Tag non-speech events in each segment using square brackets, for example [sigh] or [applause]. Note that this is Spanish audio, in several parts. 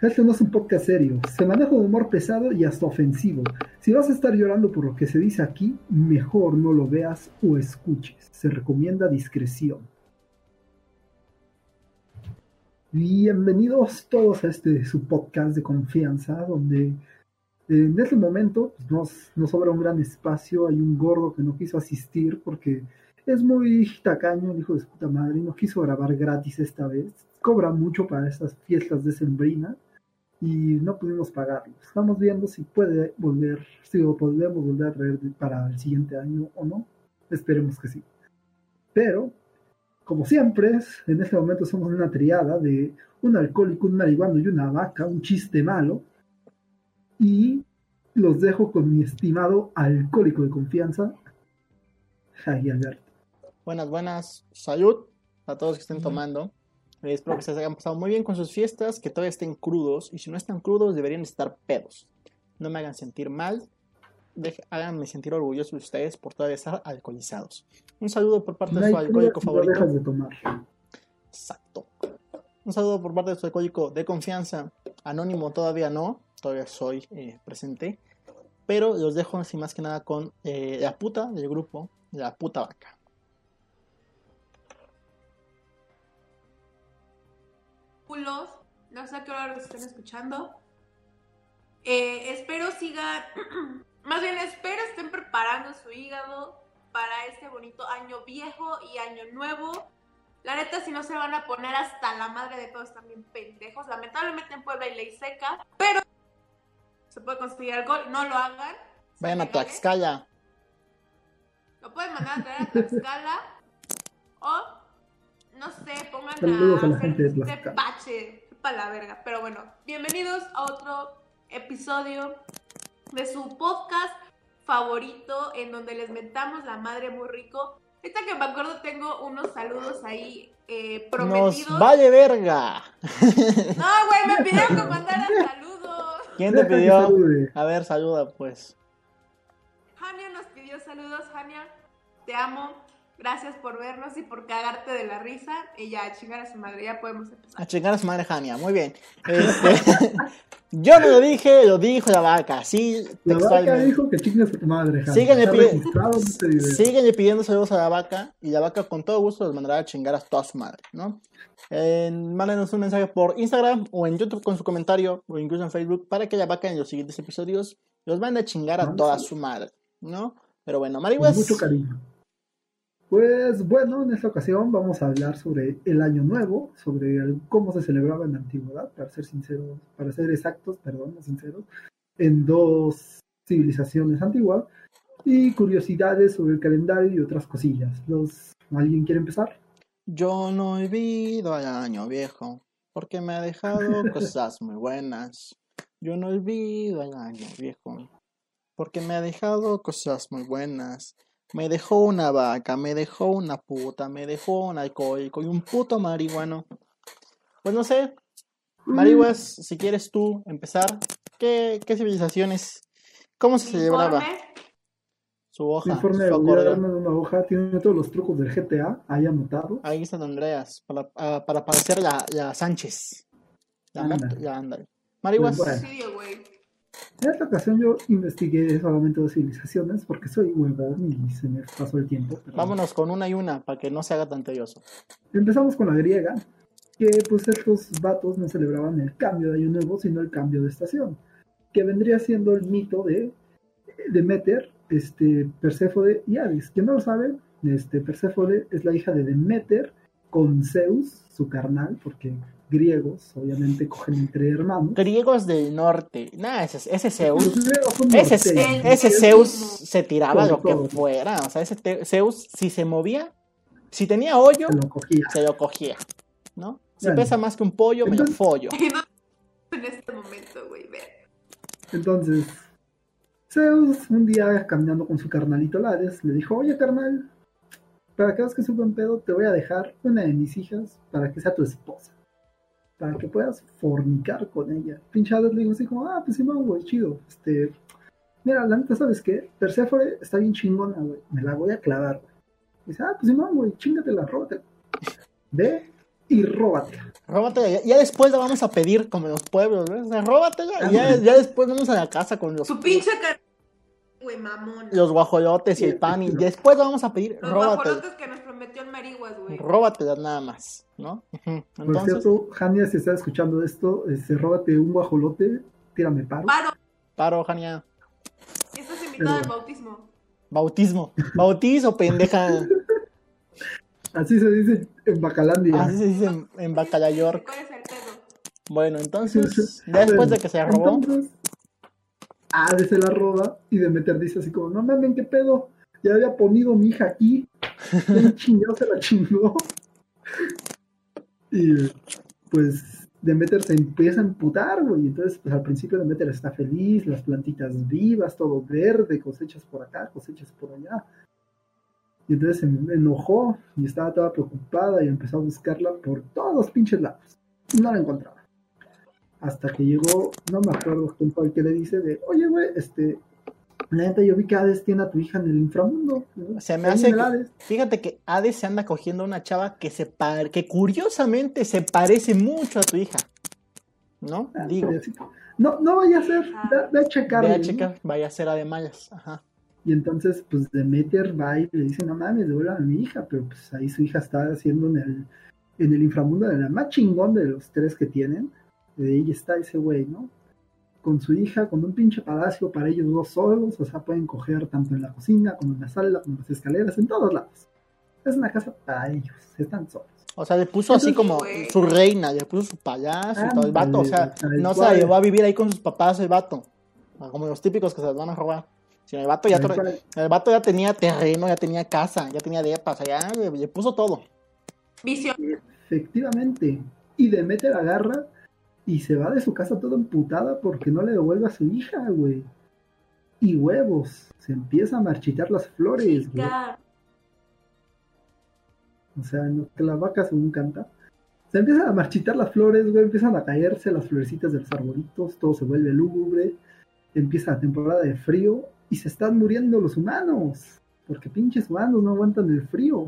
Este no es un podcast serio, se maneja un humor pesado y hasta ofensivo. Si vas a estar llorando por lo que se dice aquí, mejor no lo veas o escuches. Se recomienda discreción. Bienvenidos todos a este su podcast de confianza, donde en este momento pues, nos, nos sobra un gran espacio. Hay un gordo que no quiso asistir porque es muy tacaño, el hijo de su puta madre, y no quiso grabar gratis esta vez. Cobra mucho para estas fiestas de Sembrina y no pudimos pagarlo. Estamos viendo si puede volver, si lo podemos volver a traer para el siguiente año o no. Esperemos que sí. Pero, como siempre, en este momento somos una triada de un alcohólico, un marihuano y una vaca, un chiste malo. Y los dejo con mi estimado alcohólico de confianza, Javi Alberto. Buenas, buenas. Salud a todos que estén tomando. Espero que se hayan pasado muy bien con sus fiestas, que todavía estén crudos. Y si no están crudos, deberían estar pedos. No me hagan sentir mal. háganme sentir orgulloso de ustedes por todavía estar alcoholizados. Un saludo por parte de su alcohólico favorito. de tomar. Exacto. Un saludo por parte de su alcohólico de confianza. Anónimo todavía no. Todavía soy eh, presente. Pero los dejo así más que nada con eh, la puta del grupo, la puta vaca. No sé a qué hora los estén escuchando. Eh, espero sigan, [clears throat] más bien espero estén preparando su hígado para este bonito año viejo y año nuevo. La neta, si no se van a poner hasta la madre de todos también pendejos. Lamentablemente en Puebla hay ley seca, pero se puede conseguir alcohol, no lo hagan. Vayan a Tlaxcala. Lo pueden mandar a traer a Tlaxcala [laughs] o no sé, pongan a, a la gente de bache para la verga. Pero bueno, bienvenidos a otro episodio de su podcast favorito en donde les metamos la madre muy rico. Ahorita que me acuerdo tengo unos saludos ahí eh, prometidos. ¡Nos vale verga! No, güey, me pidieron que [laughs] mandara saludos. ¿Quién te pidió? A ver, saluda pues. Jania nos pidió saludos, Jania. Te amo. Gracias por vernos y por cagarte de la risa. Y ya, a chingar a su madre, ya podemos empezar. A chingar a su madre, Jania, muy bien. Este, [laughs] yo no lo dije, lo dijo la vaca, sí, La vaca dijo que chingas a tu madre, Jania. Síguenle, este pidiendo saludos a la vaca y la vaca con todo gusto los mandará a chingar a toda su madre, ¿no? Eh, mándenos un mensaje por Instagram o en YouTube con su comentario o incluso en Facebook para que la vaca en los siguientes episodios los mande a chingar a toda su madre, ¿no? Pero bueno, Marihuas. mucho cariño. Pues bueno, en esta ocasión vamos a hablar sobre el Año Nuevo, sobre cómo se celebraba en la antigüedad, para ser sinceros, para ser exactos, perdón, no sinceros, en dos civilizaciones antiguas y curiosidades sobre el calendario y otras cosillas. Los, ¿Alguien quiere empezar? Yo no olvido al [laughs] año viejo, porque me ha dejado cosas muy buenas. Yo no olvido al año viejo, porque me ha dejado cosas muy buenas. Me dejó una vaca, me dejó una puta, me dejó un alcohólico y un puto marihuano. Pues no sé, marihuas, si quieres tú empezar, ¿qué, qué civilizaciones? ¿Cómo se celebraba? Su hoja. Informe de una hoja, tiene todos los trucos del GTA, ahí anotado. Ahí está Andreas, para, uh, para parecer la, la Sánchez. Ya, anda. Marihuas. Sí, güey. En esta ocasión yo investigué solamente dos civilizaciones porque soy huevón y se me pasó el tiempo. Vámonos con una y una para que no se haga tan tedioso. Empezamos con la griega, que pues estos vatos no celebraban el cambio de año nuevo, sino el cambio de estación, que vendría siendo el mito de Demeter, este, Perséfone y Hades. Que no lo saben, este, Perséfone es la hija de Demeter con Zeus, su carnal, porque griegos, obviamente cogen entre hermanos. Griegos del norte. Nah, ese, ese Zeus. Ese, ese, Zeus se tiraba lo que fuera. O sea, ese Zeus, si se movía, si tenía hoyo, se lo cogía. ¿No? Si pesa más que un pollo, me lo follo. [laughs] En este momento, güey, Entonces, Zeus, un día caminando con su carnalito Lades, le dijo: Oye, carnal, para que hagas que suba un pedo, te voy a dejar una de mis hijas para que sea tu esposa para que puedas fornicar con ella. Pinchado le digo así como, ah, pues sí, güey, chido. Este, mira, la neta, ¿sabes qué? Persephone está bien chingona, güey. Me la voy a clavar, güey. Dice, ah, pues sí, güey, chingate la rota. Ve, y róbatela. Róbatela, ya, ya después la vamos a pedir como en los pueblos, ¿ves? O sea, róbatela y ya, ya después vamos a la casa con los, Su pinche car... Güey, mamón. los guajolotes y el pan y después la vamos a pedir, Los róbatela. guajolotes que nos prometió el Mariguas, güey. Róbatela nada más, ¿no? Ujú. [laughs] Por Entonces, cierto, Jania, si estás escuchando esto, este, róbate un guajolote, tírame paro. Paro, paro, Jania. estás invitado al bautismo. Bautismo. Bautizo, pendeja. [laughs] Así se dice en Bacalandia. Así se dice en, en Bacala York. ¿Cuál es el pedo? Bueno, entonces, ya después de que se robó, Entonces, Hades se la roba y Demeter dice así como, no mames, ¿qué pedo? Ya había ponido mi hija aquí. ¿Quién chingado se la chingó? Y pues Demeter se empieza a emputar, güey. Entonces, pues al principio Demeter está feliz, las plantitas vivas, todo verde, cosechas por acá, cosechas por allá. Y entonces se enojó y estaba toda preocupada y empezó a buscarla por todos los pinches lados. No la encontraba. Hasta que llegó, no me acuerdo quién fue el que le dice de, oye, güey, este, la neta yo vi que Hades tiene a tu hija en el inframundo. ¿no? Se me hace que- Hades". fíjate que Hades se anda cogiendo a una chava que se par- que curiosamente se parece mucho a tu hija. ¿No? Ah, Digo, No, no vaya a ser, ve, ve a checarle. ve a ¿no? checar, vaya a ser a de mayas. Ajá. Y entonces, pues Demeter va y le dice, no mames, devuelvan a mi hija, pero pues ahí su hija está haciendo en el, en el inframundo de la más chingón de los tres que tienen. Y ahí está ese güey, ¿no? Con su hija, con un pinche palacio para ellos dos solos, o sea, pueden coger tanto en la cocina, como en la sala, como en las escaleras, en todos lados. Es una casa para ellos, están solos. O sea, le puso así Entonces, como güey. su reina, le puso su payaso y todo el vato. O sea, no se la llevó a vivir ahí con sus papás el vato. Como los típicos que se las van a robar. Sino el vato ya, el vato ya tenía terreno, ya tenía casa, ya tenía depa, o sea, ya le, le puso todo. Visión. Efectivamente. Y Demeter agarra y se va de su casa toda emputada porque no le devuelve a su hija, güey. Y huevos. Se empieza a marchitar las flores, güey. O sea, no, que la vaca según canta. Se empiezan a marchitar las flores, güey. Empiezan a caerse las florecitas de los arbolitos. Todo se vuelve lúgubre. Empieza la temporada de frío. Y se están muriendo los humanos. Porque pinches humanos no aguantan el frío.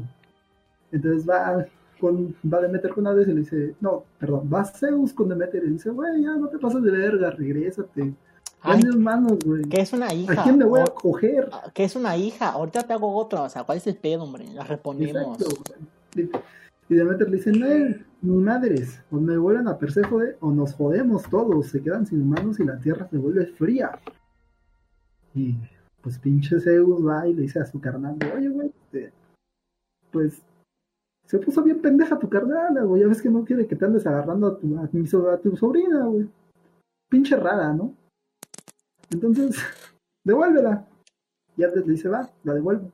Entonces va con va Demeter con Hades y le dice, no, perdón, va Zeus con Demeter y le dice, güey, ya no te pases de verga, regrésate. Ay, Tienes manos, güey. que es una hija. ¿A quién me voy a coger? que es una hija. Ahorita te hago otra. O sea, ¿cuál es el pedo, hombre? La. Exacto, güey. Y Demeter le dice, no, ni madres, o me vuelven a Perséfone o nos jodemos todos, se quedan sin humanos y la tierra se vuelve fría. Y pues pinche Zeus va y le dice a su carnal, oye, güey, este, pues se puso bien pendeja tu carnal, güey, ya ves que no quiere que te andes agarrando a tu, a tu sobrina, güey. Pinche rara, ¿no? Entonces, [laughs] devuélvela. Y antes le dice, va, la devuelvo.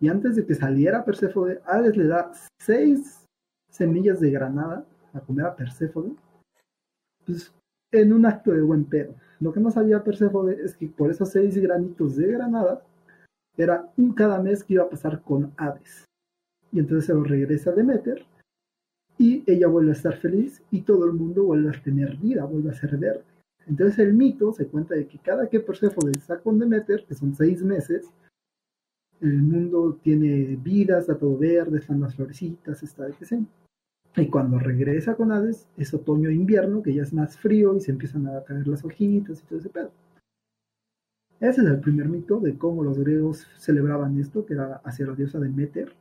Y antes de que saliera Perséfone, Hades le da seis semillas de granada a comer a Perséfone. Pues en un acto de buen pedo. Lo que no sabía Perséfone es que por esos seis granitos de granada era un cada mes que iba a pasar con Hades. Y entonces se lo regresa a Demeter y ella vuelve a estar feliz y todo el mundo vuelve a tener vida, vuelve a ser verde. Entonces el mito se cuenta de que cada que Perséfone está con Demeter, que son seis meses, el mundo tiene vida, está todo verde, están las florecitas, está etc. Y cuando regresa con Hades, es otoño e invierno, que ya es más frío y se empiezan a caer las hojitas y todo ese pedo. Ese es el primer mito de cómo los griegos celebraban esto, que era hacia la diosa Demeter,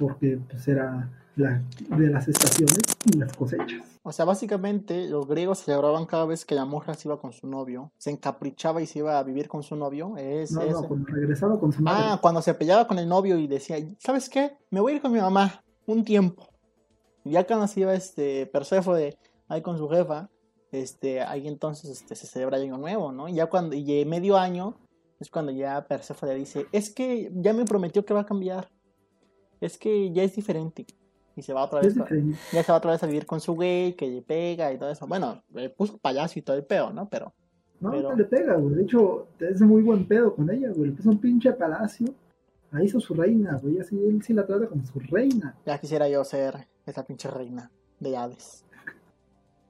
porque pues era la, de las estaciones y las cosechas. O sea, básicamente los griegos celebraban cada vez que la morra se iba con su novio, se encaprichaba y se iba a vivir con su novio. Es, No, es- no, cuando regresaba con su madre. Ah, cuando se peleaba con el novio y decía, ¿sabes qué? Me voy a ir con mi mamá un tiempo. Y ya cuando se iba este Perséfone ahí con su jefa, este, ahí entonces este, se celebra el año nuevo, ¿no? Y ya cuando y medio año es cuando ya Perséfone dice, es que ya me prometió que va a cambiar. Es que ya es diferente. Y se va otra vez. Ya se va otra vez a vivir con su güey, que le pega y todo eso. Bueno, le puso payaso y todo el peo, ¿no? Pero No, Pero- no le pega, güey. De hecho, es muy buen pedo con ella, güey. Le puso un pinche palacio. Ahí hizo su reina, güey. Así él sí la trata como su reina. ya quisiera yo ser esa pinche reina de Hades.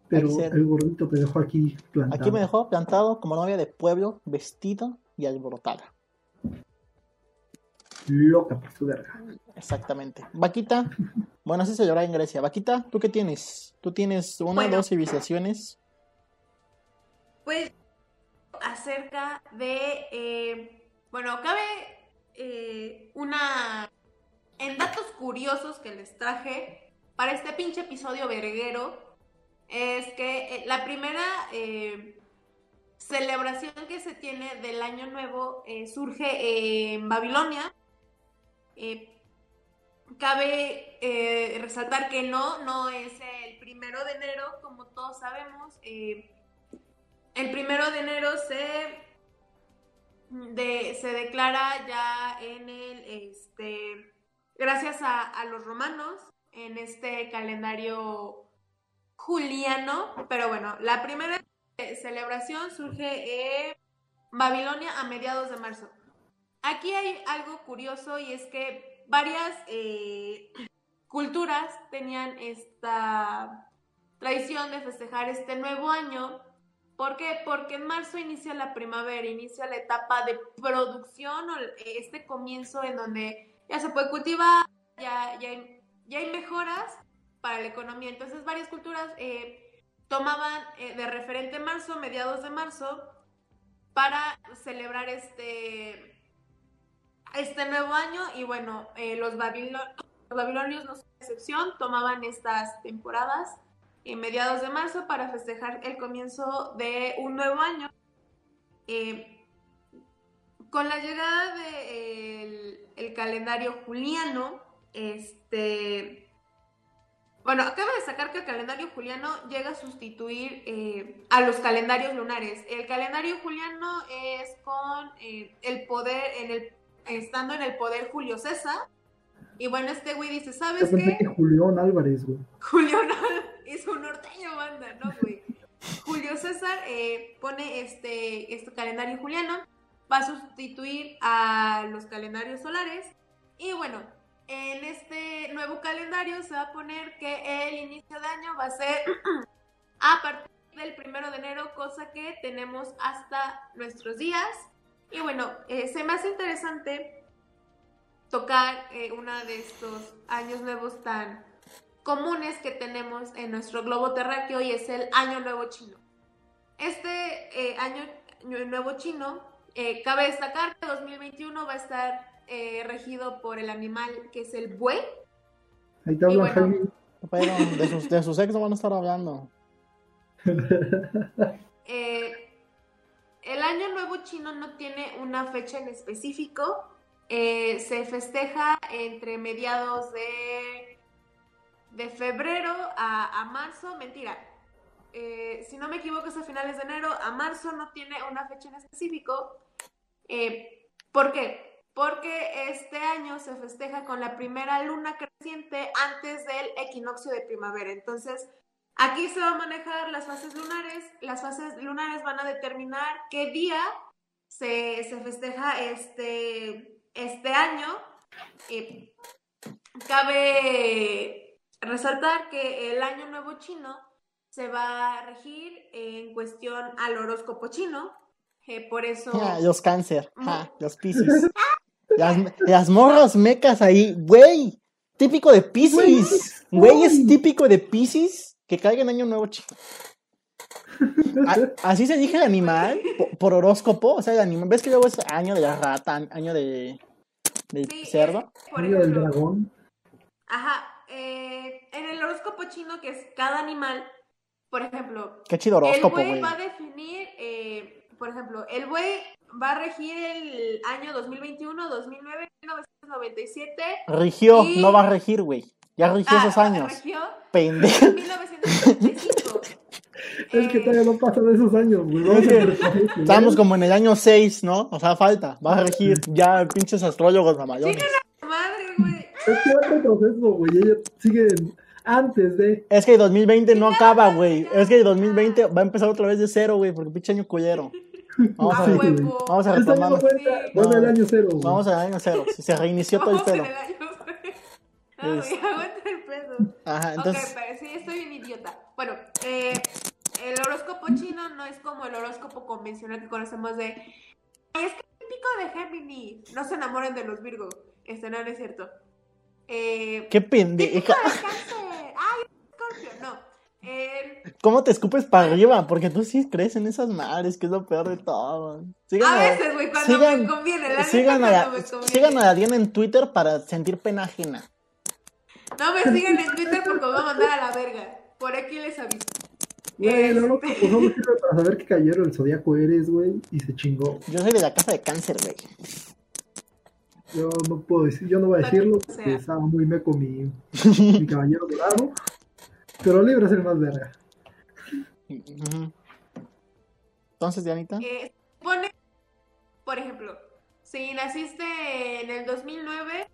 Pero el gordito te dejó aquí plantado. Aquí me dejó plantado como novia de pueblo, vestido y alborotada. Loca por su verga. Exactamente. Vaquita, bueno, así se llora en Grecia. Vaquita, ¿tú qué tienes? ¿Tú tienes una o Bueno. dos civilizaciones? Pues acerca de, eh, bueno, cabe eh, una, en datos curiosos que les traje para este pinche episodio verguero, es que eh, la primera eh, celebración que se tiene del Año Nuevo eh, surge en Babilonia. Eh, cabe eh, resaltar que no, no es el primero de enero, como todos sabemos. eh, el primero de enero se, se declara ya en el, este, gracias a, los romanos, en este calendario juliano, pero bueno, la primera celebración surge en Babilonia a mediados de marzo. Aquí hay algo curioso y es que varias eh, culturas tenían esta tradición de festejar este nuevo año ¿Por qué? Porque en marzo inicia la primavera, inicia la etapa de producción o este comienzo en donde ya se puede cultivar, ya, ya, hay, ya hay mejoras para la economía. Entonces varias culturas eh, tomaban eh, de referente marzo, mediados de marzo, para celebrar este, este nuevo año y bueno, eh, los, babilon los babilonios no son excepción, tomaban estas temporadas en mediados de marzo para festejar el comienzo de un nuevo año. Eh, con la llegada del de el calendario juliano, este, bueno, acaba de destacar que el calendario juliano llega a sustituir eh, a los calendarios lunares. El calendario juliano es con el poder, en el, estando en el poder Julio César. Y bueno, este güey dice, ¿sabes Yo pensé qué? que Julián Álvarez, güey. Julio es un norteño banda, ¿no, güey? Julio César eh, pone este, este calendario juliano, va a sustituir a los calendarios solares y bueno, en este nuevo calendario se va a poner que el inicio de año va a ser [clears throat] a partir del primero de enero, cosa que tenemos hasta nuestros días. Y bueno, eh, se me hace interesante tocar eh, uno de estos años nuevos tan comunes que tenemos en nuestro globo terráqueo y es el Año Nuevo Chino. Este eh, año, año, Nuevo Chino, eh, cabe destacar que 2021 va a estar eh, regido por el animal que es el buey. Ahí te bueno. Pero de sus, de su sexo van a estar hablando. [laughs] Eh, el Año Nuevo Chino no tiene una fecha en específico. Eh, se festeja entre mediados de, de febrero a, marzo. Mentira. Eh, si no me equivoco, es a finales de enero a marzo. No tiene una fecha en específico. Eh, ¿Por qué? Porque este año se festeja con la primera luna creciente antes del equinoccio de primavera. Entonces, aquí se va a manejar las fases lunares. Las fases lunares van a determinar qué día se, se festeja este, este año. Eh, cabe resaltar que el año nuevo chino se va a regir en cuestión al horóscopo chino. Eh, por eso. Ja, los cáncer, ja, los piscis. Las, las morras mecas ahí, güey. Típico de piscis. Güey, es típico de piscis que caiga en año nuevo chino. [laughs] A- así se dije el animal, por, horóscopo. O sea, el animal. ¿Ves que luego es año de la rata, año de, del Sí, cerdo? por Año del ejemplo, dragón. Ajá. eh, en el horóscopo chino, que es cada animal, por ejemplo, Qué chido el horóscopo, buey güey. va a definir, eh, por ejemplo, el buey va a regir el año 2021, 2009, 1997. Rigió, y- no va a regir, güey. Ya rigió ah, esos años. Regió Pendejo. [laughs] en 1995. [laughs] Es que Eh, todavía no pasan esos años, güey. Vamos. Estamos como en el año 6, ¿no? O sea, falta. Va a regir ya pinches astrólogos mamayones. Madre, güey. Es que va retroceso, güey. Ella sigue antes de. Es que el 2020 no acaba, güey. Es que el 2020 va a empezar otra vez de cero, güey, porque pinche año culero. [laughs] Vamos A ver. Vamos a Este año retomar. No. el año cero. Vamos al año cero. Se reinició todo el Vamos el güey, Es- aguanta el pedo. Ajá, Ok, entonces. pero sí, estoy bien idiota. Bueno, eh, el horóscopo chino no es como el horóscopo convencional que conocemos de. "Ay, Es que es típico de Gemini. No se enamoren de los Virgo. Este no, no es cierto. Eh, Qué pendeja. Ay, Scorpio, no. Eh, ¿Cómo te escupes para arriba? Porque tú sí crees en esas madres, que es lo peor de todo. Sigan a veces, güey, cuando sigan- me conviene. La sigan a, me conviene. sigan a Diana en Twitter para sentir pena ajena. No me sigan en Twitter porque me voy a mandar a la verga. Por aquí les aviso. Güey, lo loco, Este- pues no me sirve para saber qué caballero del zodiaco eres, güey, y se chingó. Yo soy de la casa de cáncer, güey. Yo no puedo decir, yo no voy a decirlo O porque sea. estaba muy meco mi, mi caballero dorado. Pero libre es el más verga. Entonces, Dianita. Eh, pone, por ejemplo, si naciste en el 2009,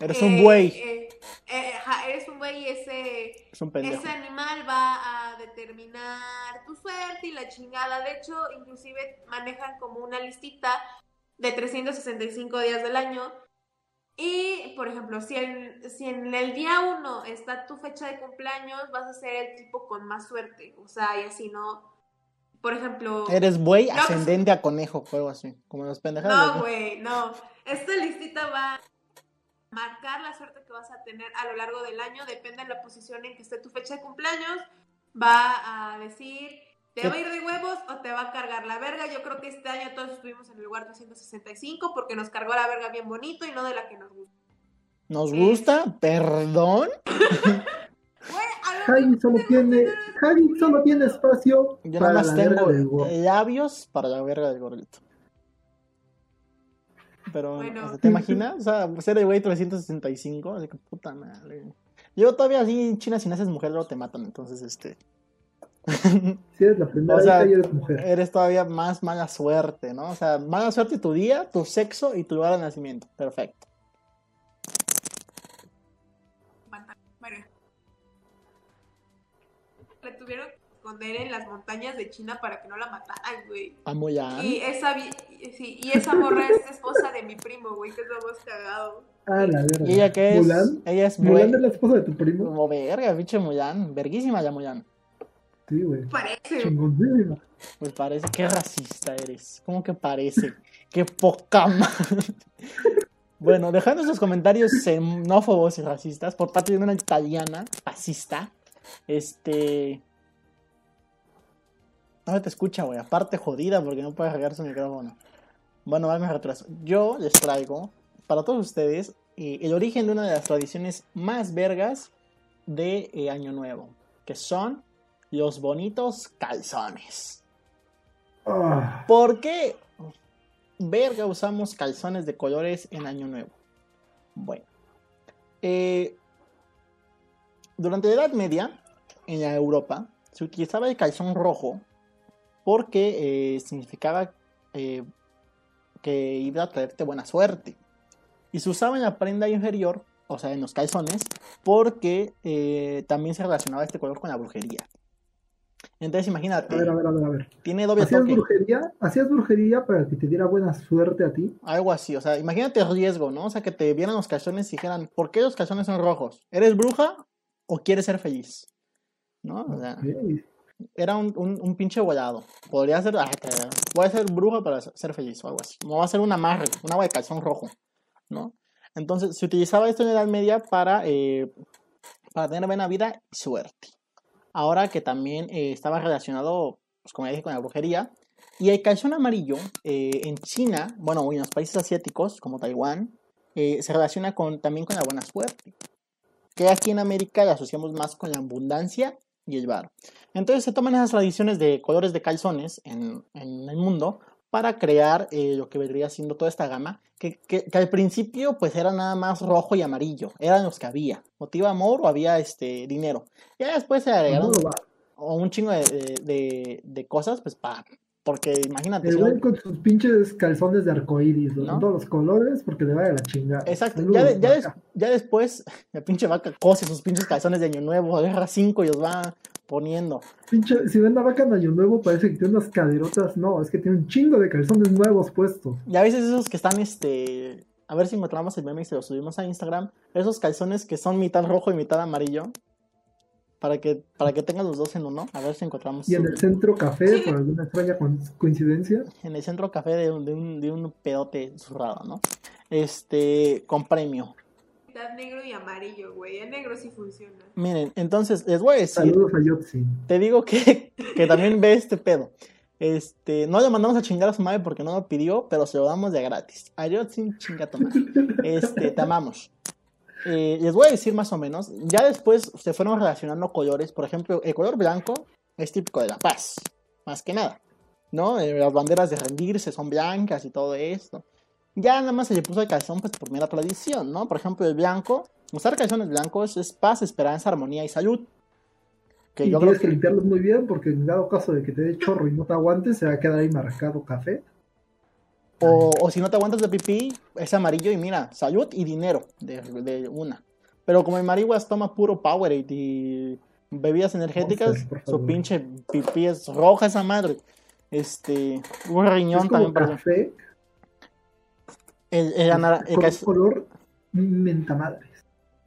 Eres eh, un buey. eh, eh, ajá, eres un buey y ese, Es un pendejo. ese animal va a determinar tu suerte y la chingada. De hecho, inclusive manejan como una listita de 365 días del año. Y, por ejemplo, si en, si en el día 1 está tu fecha de cumpleaños, vas a ser el tipo con más suerte. O sea, y así no. Por ejemplo. Eres buey No, pues- ascendente a conejo, algo así. Como los pendejados. No, güey, no. Esta listita va marcar la suerte que vas a tener a lo largo del año, depende de la posición en que esté tu fecha de cumpleaños. Va a decir, ¿te va a ir de huevos o te va a cargar la verga? Yo creo que este año todos estuvimos en el lugar 365 porque nos cargó la verga bien bonito y no de la que nos gusta. ¿Nos gusta? ¿Perdón? [laughs] Javi solo tiene, Javi solo tiene espacio Yo para nada más tengo labios para la verga del gordito. Pero, Bueno. o sea, ¿te imaginas? O sea, ser el güey 365, así que puta madre. Yo todavía así en China, si naces mujer, luego te matan, entonces, este... Si eres la primera O sea, hija y eres mujer. eres todavía más mala suerte, ¿no? O sea, mala suerte tu día, tu sexo y tu lugar de nacimiento. Perfecto. Le tuvieron esconder en las montañas de China para que no la mataran, güey. Amo ya. Y esa, sí, y esa morra es esposa de mi primo, güey, que es lo más cagado. Ah, la verga. ¿Y ella qué es? Mulan. Ella es Mulan es la esposa de tu primo. Como verga, pinche Mulan. Verguísima ya Mulan. Sí, güey. Parece. Chingoncísima. Pues parece, qué racista eres. ¿Cómo que parece? Qué poca madre. Bueno, dejando esos comentarios xenófobos y racistas por parte de una italiana fascista, este. No te escucha, güey. Aparte jodida porque no puede regar su micrófono. Bueno, va, me retraso. Yo les traigo para todos ustedes eh, el origen de una de las tradiciones más vergas de eh, Año Nuevo, que son los bonitos calzones. Ah, ¿Por qué verga usamos calzones de colores en Año Nuevo? Bueno, eh, durante la Edad Media, en la Europa, se utilizaba el calzón rojo porque eh, significaba eh, que iba a traerte buena suerte. Y se usaba en la prenda inferior, o sea, en los calzones, porque eh, también se relacionaba este color con la brujería. Entonces, imagínate, a ver, a ver, a ver, a ver. tiene doble ¿Hacías toque. brujería? ¿Hacías brujería para que te diera buena suerte a ti? Algo así, o sea, imagínate el riesgo, ¿no? O sea, que te vieran los calzones y dijeran, ¿por qué los calzones son rojos? ¿Eres bruja o quieres ser feliz? ¿No? O sea. Era un, un, un pinche volado. Podría ser, ah, voy a ser bruja para ser feliz o algo así. No va a ser un amarre, un agua de calzón rojo, ¿no? Entonces, se utilizaba esto en la Edad Media para, eh, para tener buena vida y suerte. Ahora que también eh, estaba relacionado, pues como ya dije, con la brujería. Y el calzón amarillo eh, en China, bueno, en los países asiáticos como Taiwán, eh, se relaciona con, también con la buena suerte. Que aquí en América la asociamos más con la abundancia y el bar. Entonces se toman esas tradiciones de colores de calzones en, en el mundo para crear eh, lo que vendría siendo toda esta gama, que, que- que al principio pues era nada más rojo y amarillo, eran los que había, motiva amor o había este dinero. Ya después se agregaron o un chingo de, de- de- de cosas, pues para, porque imagínate, El güey con sus pinches calzones de arcoíris, ¿No? todos los colores, porque le vaya la chingada. Exacto, Saludos, ya, de- ya, des- ya después [laughs] la pinche vaca cose sus pinches calzones de año nuevo, agarra cinco y los va poniendo. Pinche, si ven la vaca en Año Nuevo, parece que tiene unas caderotas. No, es que tiene un chingo de calzones nuevos puestos. Y a veces esos que están, este, a ver si encontramos el meme y se lo subimos a Instagram, esos calzones que son mitad rojo y mitad amarillo, para que, para que tengan los dos en uno, a ver si encontramos Y en el centro café, por alguna extraña co- coincidencia. en el centro café de un, de un, de un pedote zurrado, ¿no? este, con premio. Negro y amarillo, güey. El negro sí funciona. Miren, entonces les voy a decir, Saludos a Yotzi. te digo que, que también ve este pedo. Este, no le mandamos a chingar a su madre porque no lo pidió, pero se lo damos de gratis. Adiós sin chinga tu madre. Este, te amamos. Eh, les voy a decir más o menos. Ya después se fueron relacionando colores. Por ejemplo, el color blanco es típico de la paz, más que nada. ¿No? Eh, las banderas de rendirse son blancas y todo esto. Ya nada más se le puso el calzón pues por mera tradición, ¿no? Por ejemplo, el blanco, usar calzones blancos es paz, esperanza, armonía y salud. Que Y yo creo tienes que que limpiarlos muy bien porque en dado caso de que te dé chorro y no te aguantes, se va a quedar ahí marcado café. O, o si no te aguantas de pipí, es amarillo y mira, salud y dinero de, de una. Pero como el marihuas toma puro Powerade y bebidas energéticas, su pinche pipí es roja esa madre. Este, un riñón Es como también para café el, el, el color mentamadres.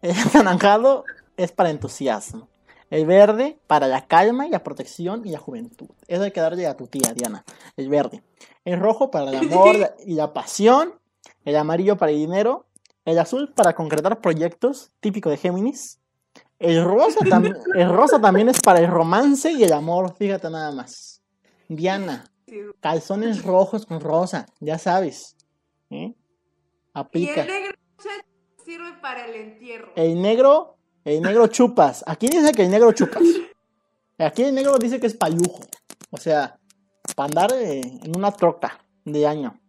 el [laughs] anaranjado es para entusiasmo. El verde para la calma y la protección y la juventud. Eso hay que darle a tu tía, Diana. El verde. El rojo para el [laughs] amor y la pasión. El amarillo para el dinero. El azul para concretar proyectos, típico de Géminis. El rosa, [laughs] el rosa también es para el romance y el amor, fíjate nada más. Diana, calzones rojos con rosa, ya sabes. ¿eh? Y Aplica. el negro sirve para el entierro. El negro, el negro chupas. Aquí dice que el negro chupas. Aquí el negro dice que es payujo. O sea, para andar eh, en una troca de año.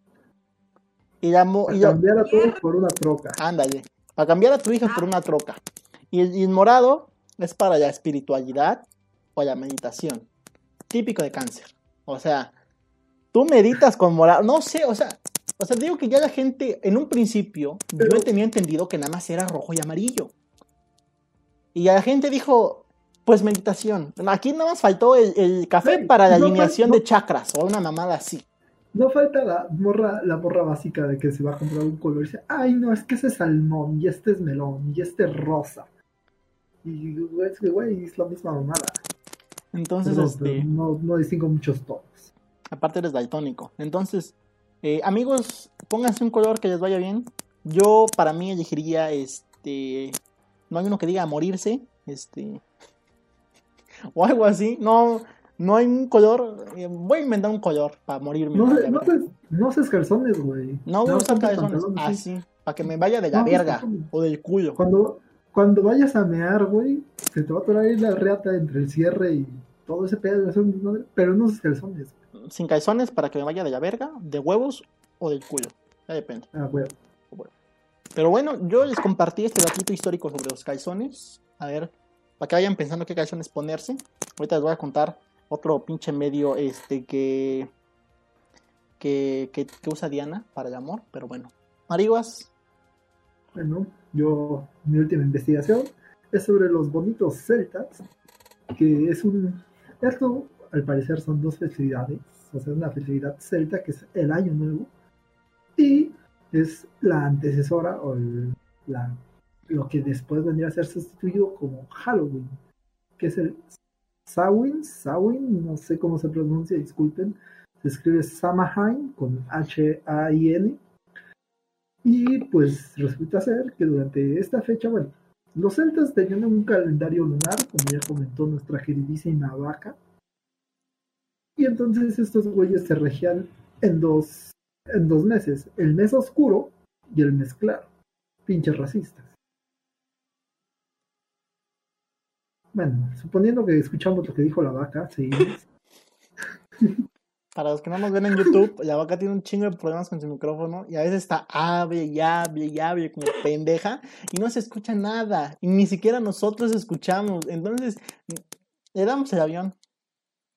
Y la, mo- y cambiar a todos por una troca. ándale, para cambiar a tu hija por una troca. Y el, y el morado es para la espiritualidad o la meditación. Típico de cáncer. O sea, tú meditas con morado. No sé, o sea, o sea, digo que ya la gente, en un principio, Pero- yo tenía entendido que nada más era rojo y amarillo. Y la gente dijo, pues meditación. Aquí nada más faltó el, el café para la no alineación de chakras o una mamada así. No falta la morra, la morra básica de que se va a comprar un color y dice, ay no, es que ese es salmón, y este es melón, y este es rosa. Y es que, güey, es la misma mamada. Entonces, este... no, no distingo muchos tonos. Aparte eres daltónico. Entonces, eh, amigos, pónganse un color que les vaya bien. Yo, para mí, elegiría este. No hay uno que diga morirse. Este. O algo así. No, no hay un color. eh, voy a inventar un color para morirme. No, se- no, se- no seas calzones, güey. No No ponte calzones. sí. Así. Para que me vaya de la No, verga. O del culo. Cuando, cuando vayas a mear, güey, se te va a atorar ahí la reata entre el cierre y todo ese pedo, pero no uses calzones. Sin calzones para que me vaya de la verga, de huevos o del culo. Ya depende. Ah, güey. Pero bueno, yo les compartí este datito histórico sobre los calzones. A ver, para que vayan pensando qué calzones ponerse. Ahorita les voy a contar otro pinche medio este que que, que, usa Diana para el amor. Pero bueno, Mariguas, Bueno, yo, mi última investigación es sobre los bonitos celtas, que es un, esto al parecer son dos festividades, o sea, una festividad celta que es el Año Nuevo y es la antecesora o la, lo que después vendría a ser sustituido como Halloween, que es el Samhain, Samhain, no sé cómo se pronuncia, disculpen, se escribe Samhain con H-A-I-N y pues resulta ser que durante esta fecha, bueno, los celtas tenían un calendario lunar, como ya comentó nuestra queridísima vaca. Y entonces estos güeyes se regían en dos, en dos meses, el mes oscuro y el mes claro. Pinches racistas. Bueno, suponiendo que escuchamos lo que dijo la vaca, seguimos. [laughs] para los que no nos ven en YouTube, la vaca tiene un chingo de problemas con su micrófono y a veces está hable y hable y como pendeja y no se escucha nada y ni siquiera nosotros escuchamos. Entonces, le damos el avión.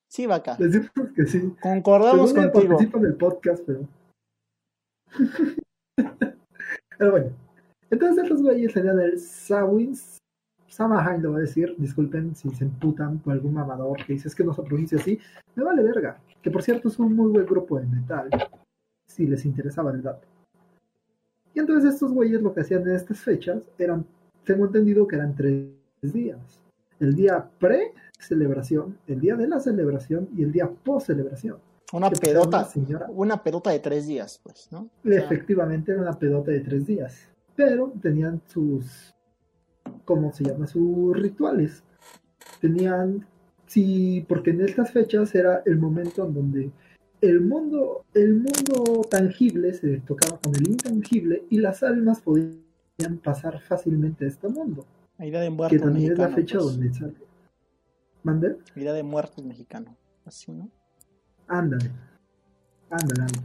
Sí, vaca. Les decimos que sí. Concordamos Según ella contigo. participa en el podcast, pero. [laughs] pero bueno. Entonces los güeyes tenían el Samhain. Samhain lo voy a decir. Disculpen si se emputan por algún mamador que dice es que no se pronuncia así. Me vale verga. Que por cierto es un muy buen grupo de metal. Si les interesaba el dato. Y entonces estos güeyes lo que hacían en estas fechas eran. Tengo entendido que eran tres días. El día pre celebración, el día de la celebración y el día post celebración. Una que, pedota, una una pedota de tres días, pues, ¿no? O sea, Efectivamente era una pedota de tres días. Pero tenían sus, ¿cómo se llama? Sus rituales. Tenían, sí, porque en estas fechas era el momento en donde el mundo, el mundo tangible se tocaba con el intangible y las almas podían pasar fácilmente a este mundo. hay Día de Que muertos también es la fecha pues. donde sale. ¿Mande? Día de muertos mexicano. Así, ¿no? Ándale. Ándale, ándale.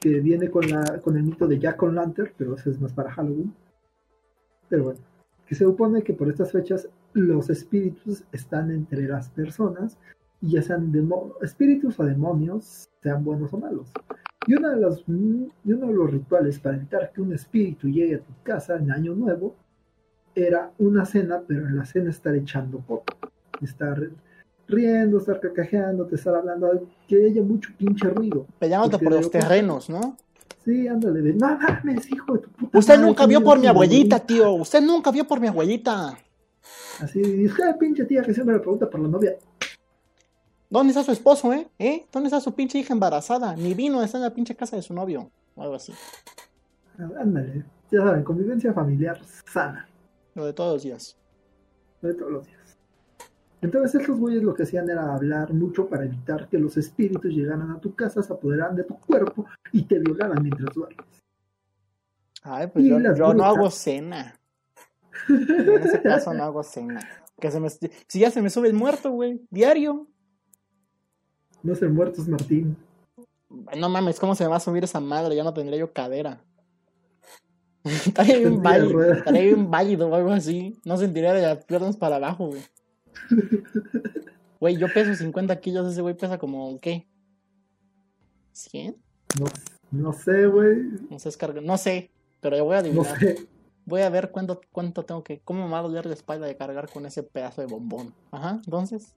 Que viene con, la, con el mito de Jack on Lantern, pero eso es más para Halloween. Pero bueno, que se supone que por estas fechas los espíritus están entre las personas, y ya sean espíritus o demonios, sean buenos o malos. Y, una de los, y uno de los rituales para evitar que un espíritu llegue a tu casa en Año Nuevo era una cena, pero en la cena estar echando poco. Estar riendo, estar carcajeando, te estar hablando, que haya mucho pinche ruido. Peleándote por los terrenos, ¿no? Sí, ándale, de no mames, hijo de tu puta Usted madre, nunca vio ¿quién por mi abuelita, tío. Usted nunca vio por mi abuelita. Así, dice, "Ah, pinche tía que siempre me pregunta por la novia. ¿Dónde está su esposo, eh? ¿Eh? ¿Dónde está su pinche hija embarazada? Ni vino, está en la pinche casa de su novio. O algo así. Ah, Ándale, ya saben, convivencia familiar sana, Lo de todos los días. de todos los días. Entonces estos güeyes lo que hacían era hablar mucho para evitar que los espíritus llegaran a tu casa, se apoderaran de tu cuerpo y te violaran mientras duermes. Ay, pues Y yo, no hago cena. En ese caso no hago cena. Que se me, si ya se me sube el muerto, güey. Diario. No sé, muertos Martín. No mames, ¿cómo se me va a subir esa madre? Ya no tendría yo cadera. [laughs] Estaría bien válido, estaría bien válido o algo así. No sentiría de las piernas para abajo, güey. Güey, yo peso 50 kilos, ese güey pesa como, ¿qué? ¿100? No, no sé, güey. No sé, no sé, pero yo voy a No adivinar. sé. Voy a ver cuánto, cuánto tengo que, cómo me va a doler la espalda de cargar con ese pedazo de bombón. Ajá, entonces,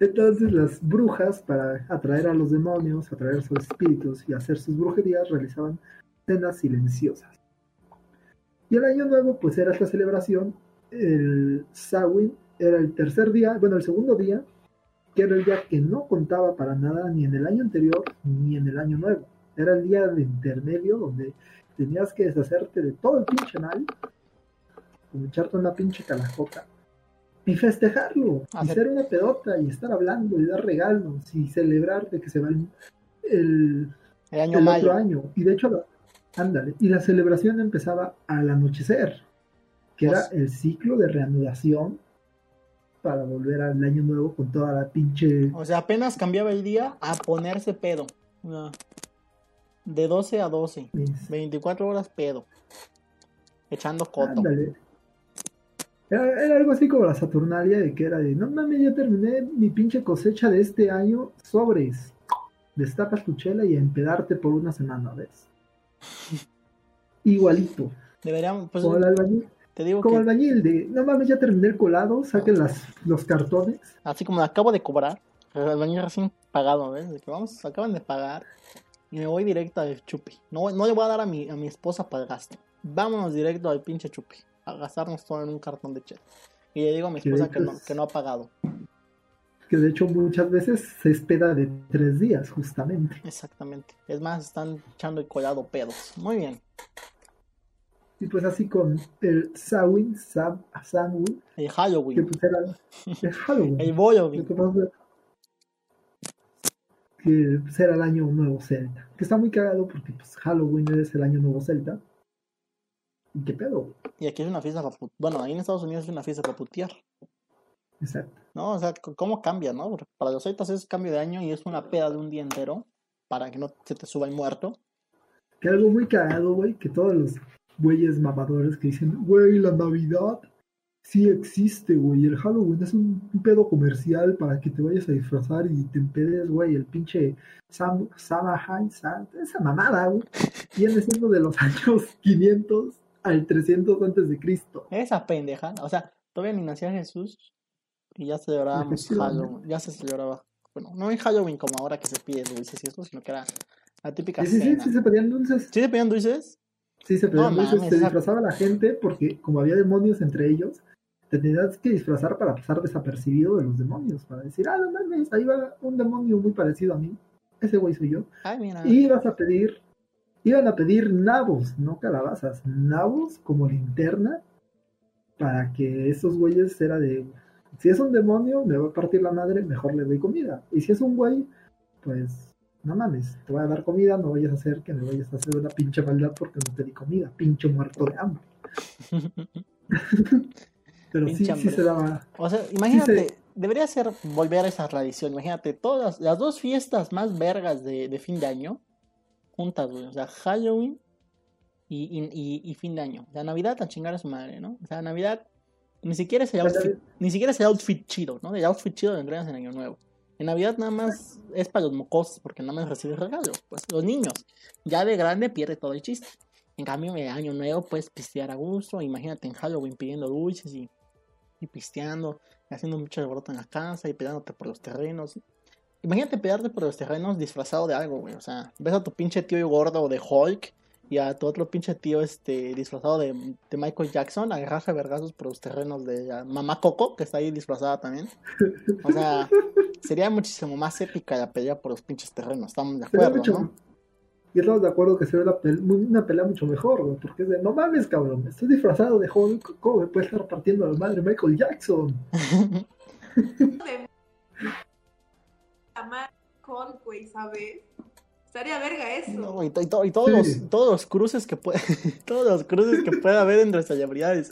Entonces las brujas, para atraer a los demonios, atraer a sus espíritus y hacer sus brujerías, realizaban cenas silenciosas. Y el año nuevo, pues era esta celebración. El Samhain era el tercer día, bueno, el segundo día, que era el día que no contaba para nada ni en el año anterior ni en el año nuevo. Era el día de intermedio donde tenías que deshacerte de todo el pinche mal, como echarte una pinche calajota y festejarlo, y Hacer- ser una pedota, y estar hablando, y dar regalos, y celebrar de que se va el, el, el año el otro año. Y de hecho, ándale, y la celebración empezaba al anochecer, que Pues- era el ciclo de reanudación para volver al año nuevo con toda la pinche... O sea, apenas cambiaba el día a ponerse pedo. De 12 a 12. 24 horas pedo. Echando coto. Era, era algo así como la Saturnalia de que era de, no mames, ya terminé mi pinche cosecha de este año, sobres. Destapas tu chela y a empedarte por una semana, ¿ves? [laughs] Igualito. Deberíamos, pues, Como el albañil, te digo como que albañil de, no mames, ya terminé el colado, saquen las, los cartones. así como acabo de cobrar, el baño recién pagado, ¿ves? De que vamos, acaban de pagar y me voy directo al chupi. No, no le voy a dar a mi, a mi esposa para el gasto. Vámonos directo al pinche chupi. A gastarnos todo en un cartón de chela. Y le digo a mi esposa que no, es- que no ha pagado. Que de hecho muchas veces se espera de tres días, justamente. Exactamente. Es más, están echando el colado pedos. Muy bien. Y pues así con el Samhain, Sam, Samhain, El que Halloween. pues era el [laughs] Halloween. El bollo, Lo que que pues, era el año nuevo celta. Que está muy cagado porque pues, Halloween es el año nuevo celta. ¿Y qué pedo? Y aquí es una fiesta para Bueno, ahí en Estados Unidos es una fiesta para putear. Exacto. ¿No? O sea, ¿cómo cambia, no? Porque para los celtas es cambio de año y es una peda de un día entero para que no se te suba el muerto. Que algo muy cagado, güey, que todos los güeyes mamadores que dicen, güey, la Navidad sí existe, güey. El Halloween es un, un pedo comercial para que te vayas a disfrazar y te empedes, güey. El pinche Sam, Sam- esa mamada, güey. Viene siendo de los [laughs] años 500 al 300 antes de Cristo. Esa pendeja. O sea, todavía ni nacía Jesús y ya celebrábamos Efectivamente. Halloween. Ya se celebraba. Bueno, no en Halloween como ahora que se pide dulces y eso, sino que era la típica Sí, sí, sí, cena. sí se pedían dulces. ¿Sí se pedían dulces? Sí, se No se disfrazaba la gente porque como había demonios entre ellos, te tenías que disfrazar para pasar desapercibido de los demonios, para decir, ah, no mames, ahí va un demonio muy parecido a mí, ese güey soy yo. Ay, mira. Y ibas a pedir, iban a pedir nabos, no calabazas, nabos como linterna, para que esos güeyes era de, si es un demonio, me va a partir la madre, mejor le doy comida. Y si es un güey, pues no mames, te voy a dar comida, no vayas a hacer que me vayas a hacer una pinche maldad porque no te di comida, pinche muerto de hambre. [laughs] Pero sí, Pinche sí hambre. se daba. O sea, imagínate, se- debería ser volver a esa tradición. Imagínate, todas las dos fiestas más vergas de, de fin de año juntas, güey. O sea, Halloween y, y, y- y fin de año. O sea, Navidad a chingar a su madre, ¿no? O sea, Navidad ni siquiera es el Pues, outfit, ni siquiera es el outfit chido, ¿no? El outfit chido entregas en Año Nuevo. En Navidad nada más es para los mocosos, porque nada más recibes regalos, pues los niños. Ya de grande pierde todo el chiste. En cambio, en Año Nuevo puedes pistear a gusto. Imagínate en Halloween pidiendo dulces y, y pisteando, y haciendo mucho alboroto en la casa y peleándote por los terrenos. Imagínate pelearte por los terrenos disfrazado de algo, güey. O sea, ves a tu pinche tío gordo de Hulk y a tu otro pinche tío este disfrazado de, de Michael Jackson, agarrarse a vergazos por los terrenos de la mamá Coco, que está ahí disfrazada también. O sea, sería muchísimo más épica la pelea por los pinches terrenos, estamos de acuerdo, mucho- ¿no? Y estamos de acuerdo que se ve la pel- muy- una pelea mucho mejor, güey, porque es de, no mames, cabrón, estoy disfrazado de Hulk, ¿cómo me puede estar partiendo la madre Michael Jackson? [laughs] Cold, güey, ¿sabes? Estaría verga eso. No, y, to- y to- y todos, Sí. los, todos los cruces que puede, [laughs] todos los cruces que pueda haber entre celebridades.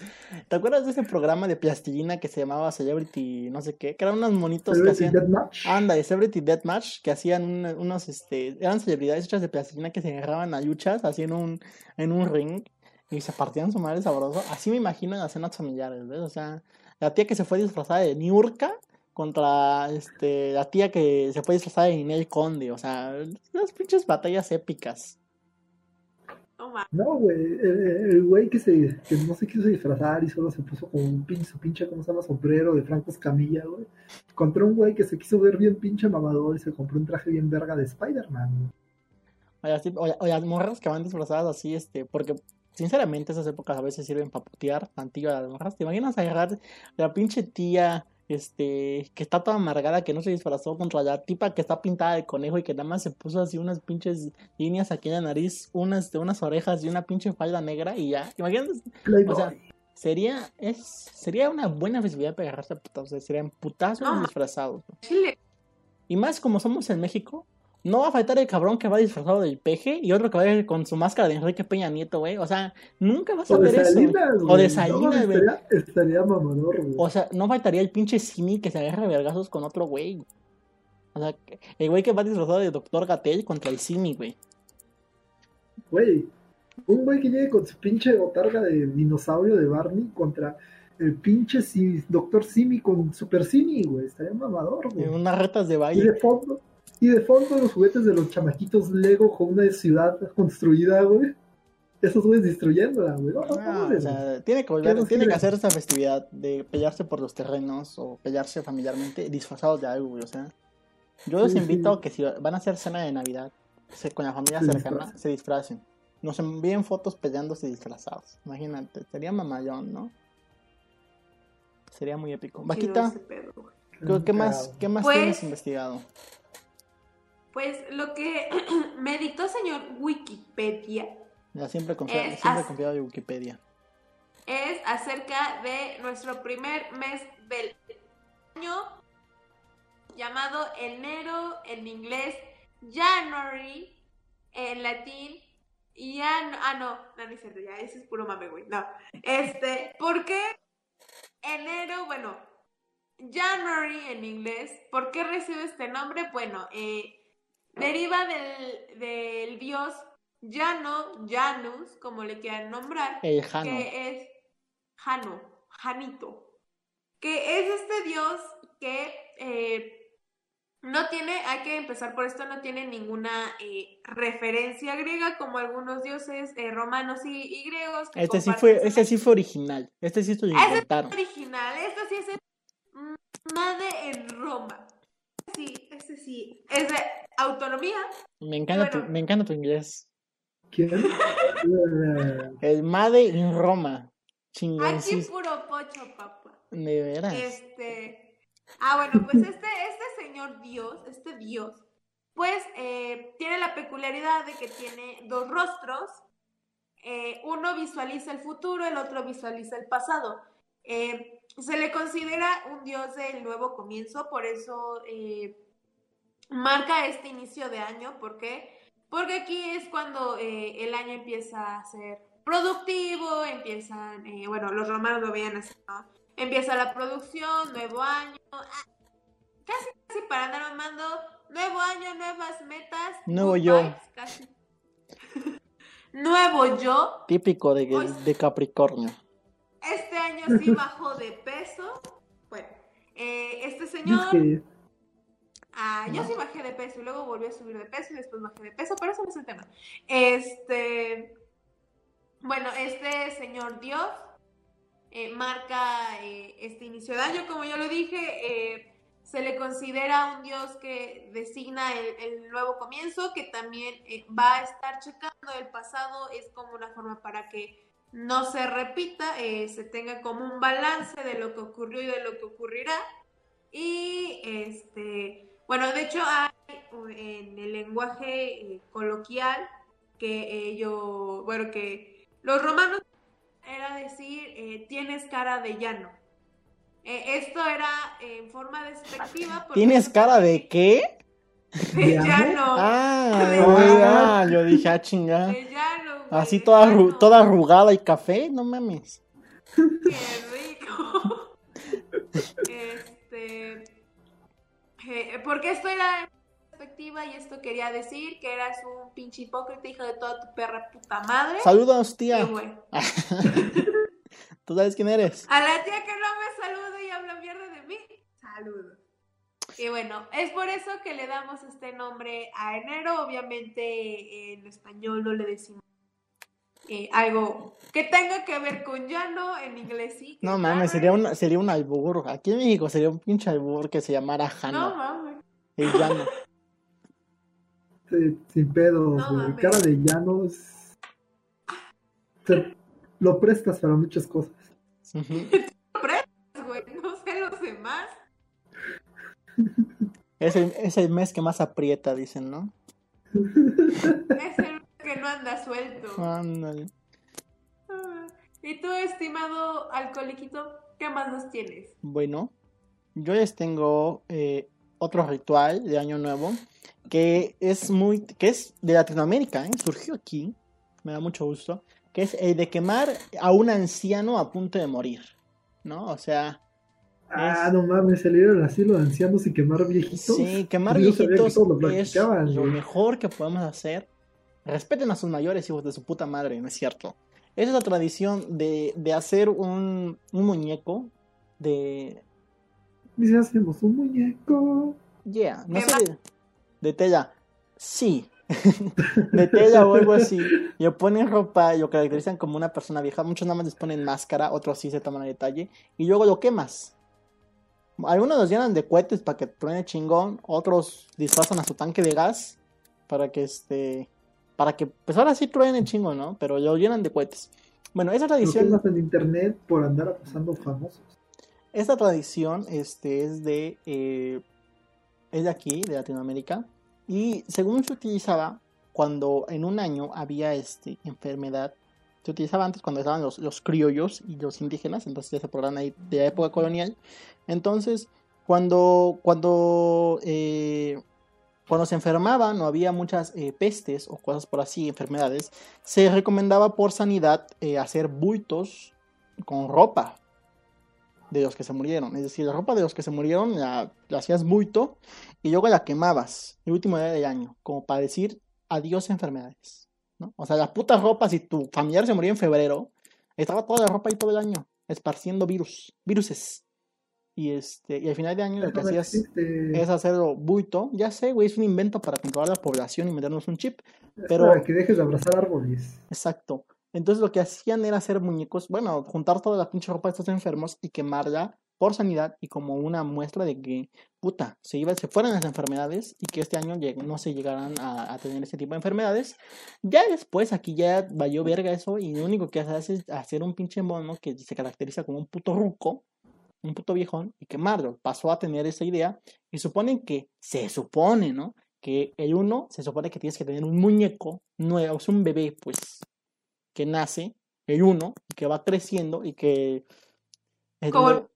¿Te acuerdas de ese programa de plastilina que se llamaba Celebrity no sé qué? Que eran unos monitos que Celebrity hacían. Deathmatch. Anda, de Celebrity Deathmatch, que hacían un- unos, este, eran celebridades hechas de plastilina que se agarraban a luchas, así en un, en un ring, y se partían su madre sabroso. Así me imagino en las cenas familiares, ¿ves? O sea, la tía que se fue disfrazada de Niurka contra, este, la tía que se fue disfrazada de Ninel Conde, o sea, unas pinches batallas épicas. No güey, el güey que, se, que no se quiso disfrazar y solo se puso como un pinche, su pinche, ¿cómo se llama? Sombrero de Franco Escamilla, güey. Contra un güey que se quiso ver bien pinche mamador y se compró un traje bien verga de Spider-Man. güey. O las, tip- o la- o las morras que van disfrazadas así, este, porque sinceramente esas épocas a veces sirven para putear tantillo a las morras. ¿Te imaginas agarrar la pinche tía, este, que está toda amargada, que no se disfrazó contra la tipa que está pintada de conejo y que nada más se puso así unas pinches líneas aquí en la nariz, unas de unas orejas y una pinche falda negra y ya? Imagínate, o sea, sería, es, sería una buena festividad para agarrarse a putazos, o sea, serían putazos No. disfrazados. Chile. Y más como somos en México, no va a faltar el cabrón que va disfrazado del peje y otro que va a ir con su máscara de Enrique Peña Nieto, güey. O sea, nunca vas a o ver eso. Salinas, O de Salinas, güey. estaría, estaría mamador, güey. O sea, no faltaría el pinche Simi que se agarra vergazos con otro güey. O sea, el güey que va disfrazado de Doctor Gatel contra el Simi, güey. Güey, un güey que llegue con su pinche botarga de dinosaurio de Barney contra el pinche Doctor Simi con Super Simi, güey. Estaría mamador, güey. En unas retas de Y baile. de fondo, y de fondo los juguetes de los chamaquitos Lego con una ciudad construida, güey. Esos güeyes destruyéndola, güey. No, no, Ah, o sea, tiene que volver, tiene que hacer esa festividad de pelearse por los terrenos o pelearse familiarmente disfrazados de algo, güey. O sea, yo los Sí, invito sí. a que si van a hacer cena de Navidad se- con la familia Se cercana, disfracen. se disfracen. Nos envíen fotos peleándose disfrazados. Imagínate, sería mamayón, ¿no? Sería muy épico. Vaquita. ¿qué, qué más, qué más Pues- tienes investigado? Pues lo que [clears throat] me dictó señor Wikipedia Ya siempre confía, Es siempre confiado en Wikipedia. es acerca de nuestro primer mes del año llamado enero en inglés, January en latín y ya no, ah no, no, no es cierto, ya ese es puro mame, güey, no, este, ¿por qué enero, bueno, January en inglés, ¿por qué recibe este nombre? Bueno, eh, deriva del, del dios Jano, Janus, como le quieran nombrar, El Jano. que es Jano, Janito, que es este dios que eh, no tiene, hay que empezar por esto, no tiene ninguna eh, referencia griega como algunos dioses eh, romanos y, y griegos. que Este sí fue, este sí fue original. Este sí se lo ese inventaron. es original, este sí es el Made en Roma. Sí, este sí. Es de autonomía. Me encanta, tu, me encanta tu inglés. ¿Quién? [laughs] El Made in Roma. Aquí puro pocho, papá. De veras. Este. Ah, bueno, pues este, este señor Dios, este Dios, pues eh, tiene la peculiaridad de que tiene dos rostros. Eh, uno visualiza el futuro, el otro visualiza el pasado. Eh, se le considera un dios del nuevo comienzo, por eso eh, marca este inicio de año. ¿Por qué? Porque aquí es cuando eh, el año empieza a ser productivo, empiezan, eh, bueno, los romanos lo veían así, ¿no? Empieza la producción, nuevo año, ah, casi, casi para andar mamando, nuevo año, nuevas metas. Nuevo yo. vibes, casi. [laughs] nuevo yo. Típico de, de Capricornio. Este año sí [laughs] bajó de peso. Bueno, eh, este Es señor, ah, yo sí bajé de peso y luego volví a subir de peso y después bajé de peso, pero eso no es el tema. Este, bueno, este señor Dios eh, marca eh, este inicio de año, como yo lo dije, eh, se le considera un Dios que designa el, el nuevo comienzo, que también va a estar checando el pasado, es como una forma para que no se repita, se tenga como un balance de lo que ocurrió y de lo que ocurrirá. Y este, bueno, de hecho hay en el lenguaje eh, coloquial que ellos, bueno, que los romanos era decir, eh, tienes cara de llano. Eh, esto era en forma despectiva. porque- ¿Tienes cara de qué? [laughs] de ¿Llano? Ah, De llano. yo dije, ah, chingada. de llano, güey, Así de toda, llano. toda arrugada y café, no mames. Qué rico. [laughs] [laughs] Este. Eh, porque esto era perspectiva y esto quería decir que eras un pinche hipócrita, hijo de toda tu perra puta madre. Saludos, tía. bueno, [laughs] ¿Tú sabes quién eres? a la tía que no me saluda y habla mierda de mí, saludos. Y bueno, es por eso que le damos este nombre a enero. Obviamente en español no le decimos eh, algo que tenga que ver con llano, en inglés sí. No es mames, sería un, sería un albur. Aquí en México sería un pinche albur que se llamara No Jano. mames. El llano. [laughs] Sí, sin pedos, No. Cara de llanos. Te- lo prestas para muchas cosas. Ujú. [laughs] güey, no sé los demás. Es el, es el mes que más aprieta, dicen, ¿no? [laughs] Es el que no anda suelto. Ándale. Ah, Y tú, estimado alcoholiquito, ¿qué más nos tienes? Bueno, yo les tengo eh, otro ritual de Año Nuevo que es muy, que es de Latinoamérica, ¿eh? surgió aquí, me da mucho gusto, que es el de quemar a un anciano a punto de morir, ¿no? O sea, Ah, Es- no mames, salir al asilo de ancianos y quemar viejitos. sí, quemar Yo sabía que viejitos lo es lo mejor que podemos hacer. Respeten a sus mayores hijos de su puta madre, ¿no es cierto? Esa es la tradición de, de hacer un, un muñeco de, Y si hacemos un muñeco. Yeah, no ¿Me sé de, de tela. Sí. [laughs] de tela o algo así. Y le ponen ropa y lo caracterizan como una persona vieja. Muchos nada más les ponen máscara, otros sí se toman el detalle. Y luego lo quemas. Algunos los llenan de cohetes para que truene chingón. Otros disfrazan a su tanque de gas para que este. Para que, pues ahora sí truene chingón, ¿no? Pero lo llenan de cohetes. Bueno, esa tradición. quemas en internet por andar acusando famosos. Esta tradición este, es, de, eh, es de aquí, de Latinoamérica, y según se utilizaba cuando en un año había este, enfermedad, se utilizaba antes cuando estaban los, los criollos y los indígenas, entonces ya se podrán ahí de la época colonial. Entonces, cuando, cuando, eh, cuando se enfermaban o había muchas eh, pestes o cosas por así, enfermedades, se recomendaba por sanidad eh, hacer bultos con ropa de los que se murieron. Es decir, la ropa de los que se murieron la, hacías bulto y luego la quemabas el último día del año, como para decir adiós enfermedades. O sea, la puta ropa, si tu familiar se murió en febrero, estaba toda la ropa ahí todo el año, esparciendo virus, viruses. Y este, y al final de año lo que no hacías existe. es hacerlo bulto. Ya sé, güey, es un invento para controlar la población y meternos un chip. Pero- para que dejes de abrazar árboles. Exacto. Entonces lo que hacían era hacer muñecos, bueno, juntar toda la pinche ropa de estos enfermos y quemarla por sanidad y como una muestra de que, puta, se, iba, se fueran las enfermedades y que este año no se llegaran a, tener ese tipo de enfermedades. Ya después aquí ya valió verga eso y lo único que hace es hacer un pinche mono que se caracteriza como un puto ruco, un puto viejón, y que Marvel pasó a tener esa idea y suponen que, se supone, ¿no? Que el uno se supone que tienes que tener un muñeco nuevo, es un bebé, pues, que nace, el uno, y que va creciendo y que... Como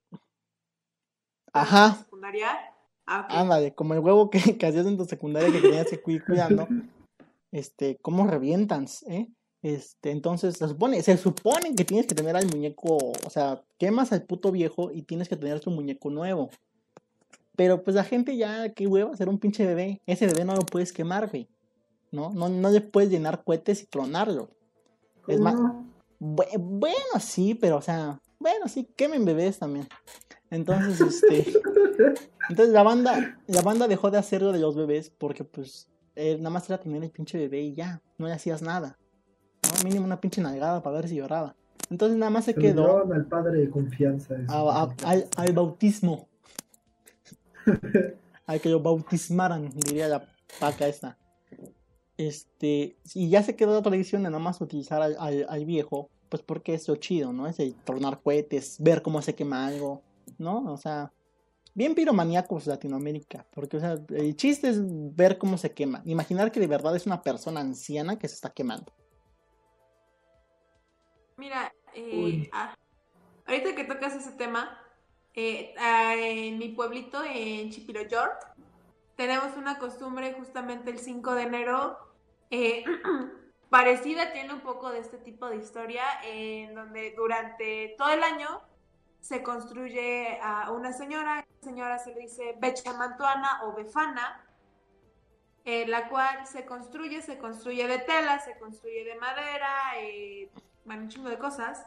Ajá. secundaria? Ah, Ándale, como el huevo que, que, hacías en tu secundaria que tenías que ir cuidando. [laughs] Este, ¿cómo revientan? Eh? Este, entonces, se supone, se supone que tienes que tener al muñeco, o sea, quemas al puto viejo y tienes que tener tu muñeco nuevo. Pero pues la gente ya, qué hueva, hacer un pinche bebé. Ese bebé no lo puedes quemar, güey. ¿No? No, no le puedes llenar cohetes y clonarlo. Es más, bueno, sí, pero o sea, bueno, sí, quemen bebés también. Entonces, este. [laughs] entonces la banda, la banda dejó de hacerlo de los bebés porque, pues, eh, nada más era tener el pinche bebé y ya, no le hacías nada. ¿No? Mínimo una pinche nalgada para ver si lloraba. Entonces nada más se, quedó. al padre de confianza. al, bautismo. [laughs] al que lo bautismaran, diría la paca esta. Este, y ya se quedó la tradición de nada más utilizar al, al, viejo, pues porque es lo chido, ¿no? Es el tornar cohetes, ver cómo se quema algo, ¿no? O sea, bien piromaníacos Latinoamérica, porque o sea, el chiste es ver cómo se quema, imaginar que de verdad es una persona anciana que se está quemando. Mira, eh, ah, ahorita que tocas ese tema, eh, ah, en mi pueblito, en Chipiroyork, tenemos una costumbre justamente el 5 de enero, eh, [clears throat] parecida, tiene un poco de este tipo de historia, en donde durante todo el año se construye a una señora, la señora se le dice Bechamantuana o Befana, eh, la cual se construye, se construye de tela, se construye de madera, eh, bueno, un chingo de cosas.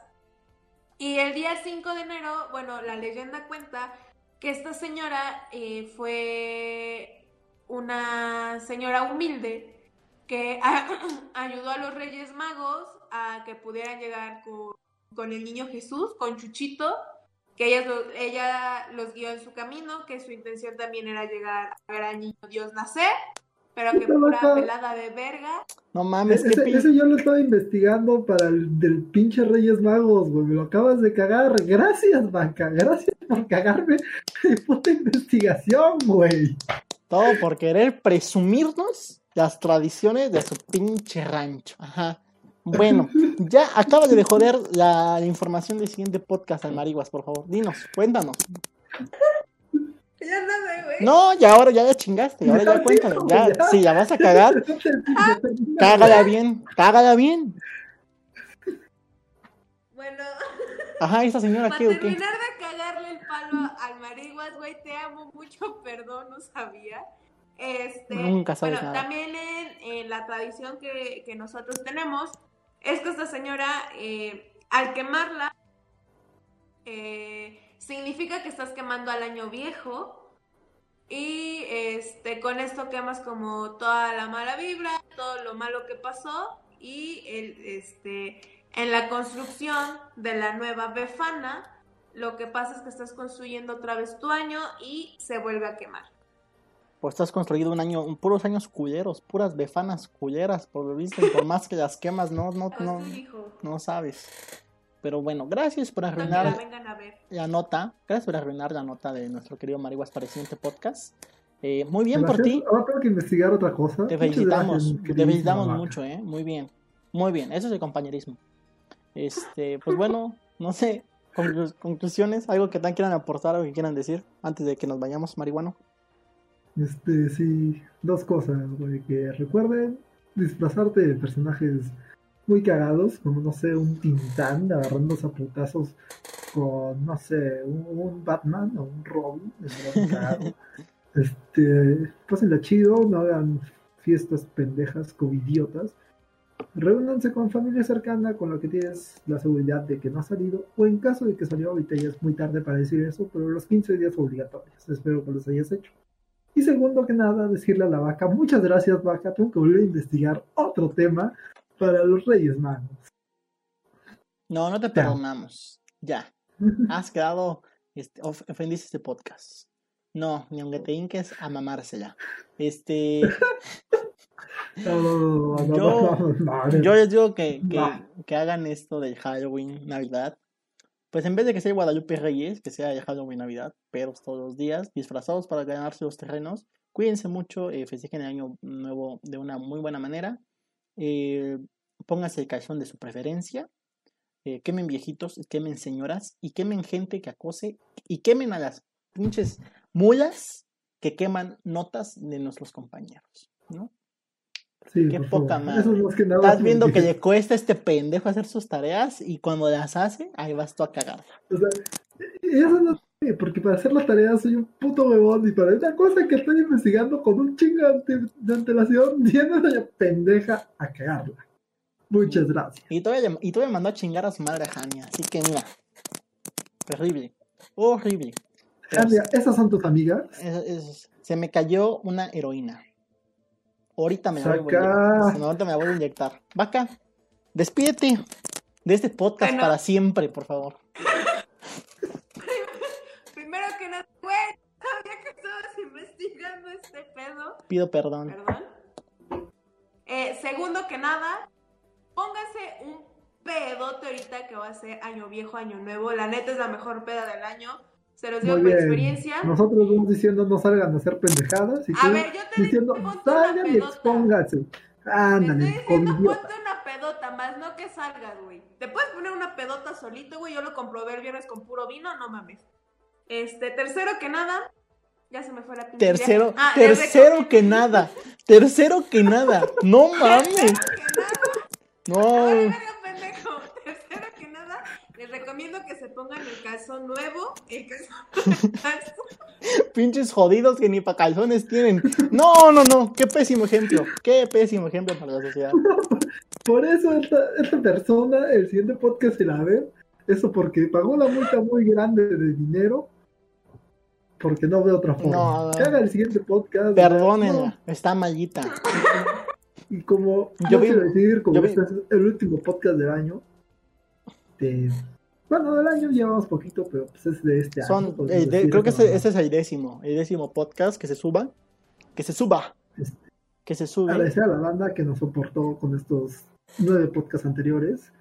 Y el día 5 de enero, bueno, la leyenda cuenta que esta señora eh, fue una señora humilde que [clears throat] ayudó a los Reyes Magos a que pudieran llegar con, con el niño Jesús, con Chuchito, que ella, ella los guió en su camino, que su intención también era llegar a ver al niño Dios nacer, pero que pura pelada de verga. No mames, ese, ese yo lo estaba investigando para el del pinche Reyes Magos, güey. Me lo acabas de cagar. Gracias, Banca. Gracias por cagarme [laughs] de puta investigación, güey. Todo por querer presumirnos las tradiciones de su pinche rancho. Ajá. Bueno, [laughs] ya acaba de joder la información del siguiente podcast al Mariguas, por favor. Dinos, cuéntanos. Ya no sé, güey. No, ya ahora ya, chingaste, ahora ya, cuéntalo. Ya, si ya vas a cagar, [laughs] cágala bien, cágala bien. Bueno. Ajá, esa señora Para terminar de cagarle el palo al Mariguas, güey, te amo mucho, [laughs] perdón, no sabía. Este, Nunca sabes bueno, también en, la tradición que, que nosotros tenemos, es que esta señora, eh, al quemarla, eh, significa que estás quemando al año viejo. Y este, con esto quemas como toda la mala vibra, todo lo malo que pasó. Y el, este, en la construcción de la nueva Befana, lo que pasa es que estás construyendo otra vez tu año y se vuelve a quemar. Pues estás construido un año, puros años culeros, puras befanas culeras, por lo visto, por más que las quemas, no, no, [laughs] no, no sabes. Pero bueno, gracias por arruinar la nota, gracias por arruinar la nota de nuestro querido Mariguas para el siguiente podcast. Eh, muy bien por ti. Ahora tengo que investigar otra cosa. Te felicitamos, te felicitamos mucho, eh, muy bien, muy bien, eso es el compañerismo. Este, pues bueno, no sé, conclusiones, algo que tan quieran aportar o que quieran decir antes de que nos vayamos, marihuano. Este, sí, dos cosas, güey, que recuerden disfrazarte de personajes muy cagados, como no sé, un Tintán agarrando a putazos con, no sé, un, Batman o un Robin, [laughs] este, pásenla chido, no hagan fiestas pendejas como idiotas. Reúnanse con familia cercana con la que tienes la seguridad de que no ha salido, o en caso de que salió ahorita ya es muy tarde para decir eso, pero los 15 días obligatorios. Espero que los hayas hecho. Y segundo que nada, decirle a la vaca, muchas gracias vaca, tengo que volver a investigar otro tema para los Reyes Magos. No, no te perdonamos. Ya. [laughs] Has quedado Este, of- ofendiste este podcast. No, ni aunque te hinques a mamársela. Este, Yo- yo les digo que, que, que hagan esto del Halloween, Navidad. Pues en vez de que sea Guadalupe Reyes, que sea el Halloween, Navidad, pedos todos los días, disfrazados para ganarse los terrenos. Cuídense mucho, eh, festejen el año nuevo de una muy buena manera. Eh, pónganse el calzón de su preferencia. eh, quemen viejitos, quemen señoras y quemen gente que acose y quemen a las pinches mulas que queman notas de nuestros compañeros, ¿no? Sí, Qué poca madre. Eso es más que nada. Estás viendo que le cuesta a este pendejo hacer sus tareas y cuando las hace, ahí vas tú a cagarla. O sea, eso no sé, porque para hacer las tareas soy un puto huevón y para una cosa que estoy investigando con un chingo de, ante- de antelación, [laughs] viene la pendeja a cagarla. Muchas gracias. Y todavía, y todavía mandó a chingar a su madre Jania. Así que mira. Horrible. Horrible. Pero Ania, ¿esas son tus amigas? es- es- se me cayó una heroína. Ahorita me la voy a inyectar. Ahorita me la voy a inyectar. Vaca, despídete de este podcast Bueno. para siempre, por favor. [laughs] Güey, sabía que estabas investigando este pedo. Pido perdón. Perdón. Eh, segundo que nada, póngase un pedote ahorita que va a ser año viejo, año nuevo. La neta es la mejor peda del año. Se los digo Muy por bien. experiencia. Nosotros vamos diciendo no salgan a hacer pendejadas y A tú ver, yo te diciendo digo, ponte una salgan y pedota. expónganse. Te estoy Ándale, diciendo, ponte una pedota más, no que salgas, güey. Te puedes poner una pedota solito, güey. Yo lo comprobé el viernes con puro vino, no mames. Este, tercero que nada, ya se me fue la pinche idea. Tercero, Ah, tercero que nada. Tercero que nada. No mames. Tercero que nada. No. Pendejo. Tercero que nada, les recomiendo que se pongan el calzón nuevo. El calzón. [laughs] Pinches jodidos que ni pa' calzones tienen. No, no, no. Qué pésimo ejemplo. Qué pésimo ejemplo para la sociedad. [laughs] Por eso esta, esta persona, el siguiente podcast se la ve. Eso porque pagó la multa muy grande de dinero. Porque no ve otra forma. No, no. Que haga el siguiente podcast. Perdónenla. Está maldita. Y como Yo vi- quiero decir, como vi- este es el último podcast del año. de- bueno, del año llevamos poquito, pero pues es de este año. Son, eh, de- creo que ese es el décimo. El décimo podcast que se suba. Que se suba. Este. Que se sube. agradecer a la banda que nos soportó con estos nueve podcasts anteriores,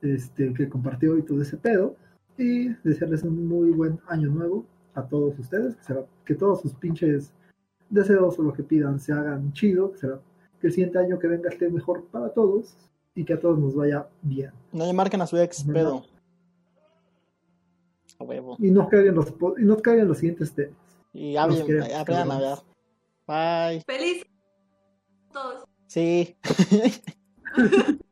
este, que compartió y todo ese pedo, y desearles un muy buen año nuevo a todos ustedes, que, será, que todos sus pinches deseos o lo que pidan se hagan chido, que, será, que el siguiente año que venga esté mejor para todos y que a todos nos vaya bien. No le marquen a su ex, pedo. A huevo. Y nos caigan los, y nos caigan los siguientes temas. Y hablen, queremos, aprendan a hablar. Bye. Feliz todos. Sí. [laughs]